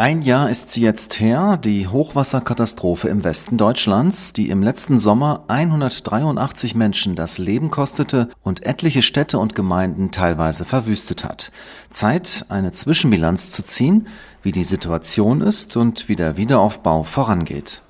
Ein Jahr ist sie jetzt her, die Hochwasserkatastrophe im Westen Deutschlands, die im letzten Sommer 183 Menschen das Leben kostete und etliche Städte und Gemeinden teilweise verwüstet hat. Zeit, eine Zwischenbilanz zu ziehen, wie die Situation ist und wie der Wiederaufbau vorangeht.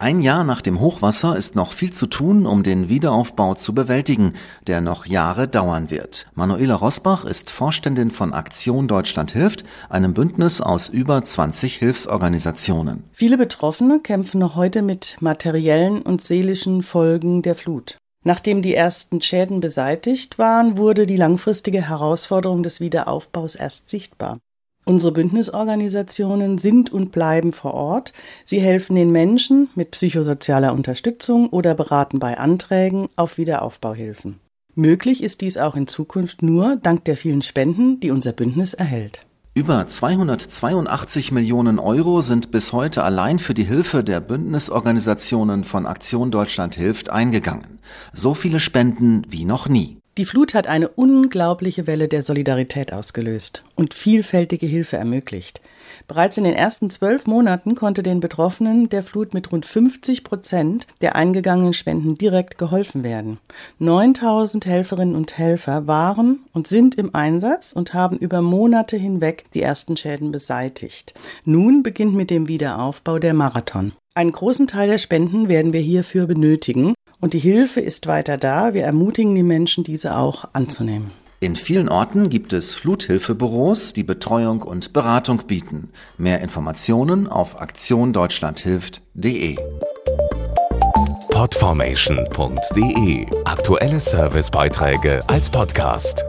Ein Jahr nach dem Hochwasser ist noch viel zu tun, um den Wiederaufbau zu bewältigen, der noch Jahre dauern wird. Manuela Rosbach ist Vorständin von Aktion Deutschland hilft, einem Bündnis aus über 20 Hilfsorganisationen. Viele Betroffene kämpfen noch heute mit materiellen und seelischen Folgen der Flut. Nachdem die ersten Schäden beseitigt waren, wurde die langfristige Herausforderung des Wiederaufbaus erst sichtbar. Unsere Bündnisorganisationen sind und bleiben vor Ort. Sie helfen den Menschen mit psychosozialer Unterstützung oder beraten bei Anträgen auf Wiederaufbauhilfen. Möglich ist dies auch in Zukunft nur dank der vielen Spenden, die unser Bündnis erhält. Über 282 Millionen Euro sind bis heute allein für die Hilfe der Bündnisorganisationen von Aktion Deutschland hilft eingegangen. So viele Spenden wie noch nie. Die Flut hat eine unglaubliche Welle der Solidarität ausgelöst und vielfältige Hilfe ermöglicht. Bereits in den ersten zwölf Monaten konnte den Betroffenen der Flut mit rund 50 Prozent der eingegangenen Spenden direkt geholfen werden. 9000 Helferinnen und Helfer waren und sind im Einsatz und haben über Monate hinweg die ersten Schäden beseitigt. Nun beginnt mit dem Wiederaufbau der Marathon. Einen großen Teil der Spenden werden wir hierfür benötigen und die Hilfe ist weiter da. Wir ermutigen die Menschen, diese auch anzunehmen. In vielen Orten gibt es Fluthilfebüros, die Betreuung und Beratung bieten. Mehr Informationen auf aktiondeutschlandhilft.de. Podformation.de Aktuelle Servicebeiträge als Podcast.